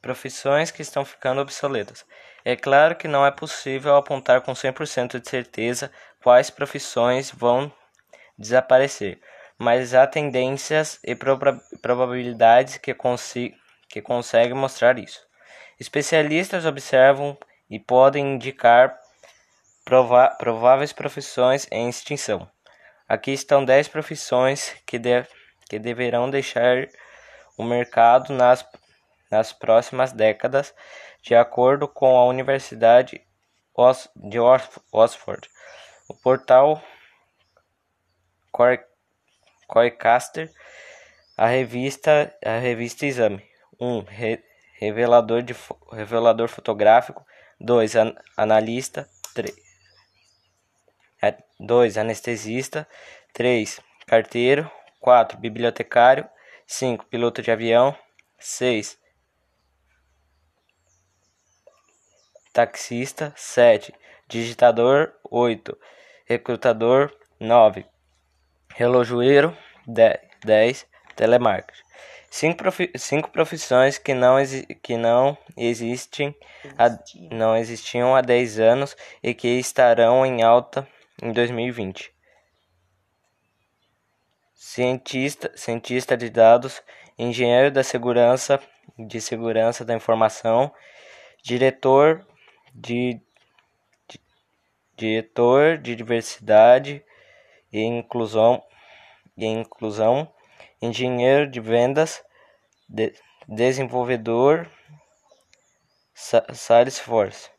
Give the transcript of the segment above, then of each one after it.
profissões que estão ficando obsoletas. É claro que não é possível apontar com 100% de certeza quais profissões vão desaparecer, mas há tendências e proba probabilidades que, que conseguem mostrar isso. Especialistas observam e podem indicar prova prováveis profissões em extinção. Aqui estão 10 profissões que, de que deverão deixar o mercado nas, nas próximas décadas, de acordo com a Universidade de Oxford. O portal Coicaster, a revista, a revista Exame. 1. Um, re, revelador, revelador fotográfico. 2. An, analista. 3. 2. É, anestesista. 3. Carteiro. 4. Bibliotecário. 5. Piloto de avião. 6. Taxista. 7. Digitador. 8. Recrutador. 9. Relojoeiro. 10. Telemarketing. Cinco, profi cinco profissões que não, que não existem a, não existiam há 10 anos e que estarão em alta em 2020 cientista, cientista de dados, engenheiro da segurança, de segurança da informação, diretor de, de diretor de diversidade e inclusão e inclusão, engenheiro de vendas, de, desenvolvedor Salesforce.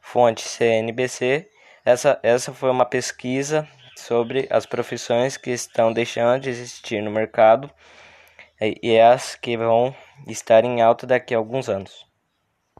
Fonte CNBC. Essa, essa foi uma pesquisa sobre as profissões que estão deixando de existir no mercado e as que vão estar em alta daqui a alguns anos.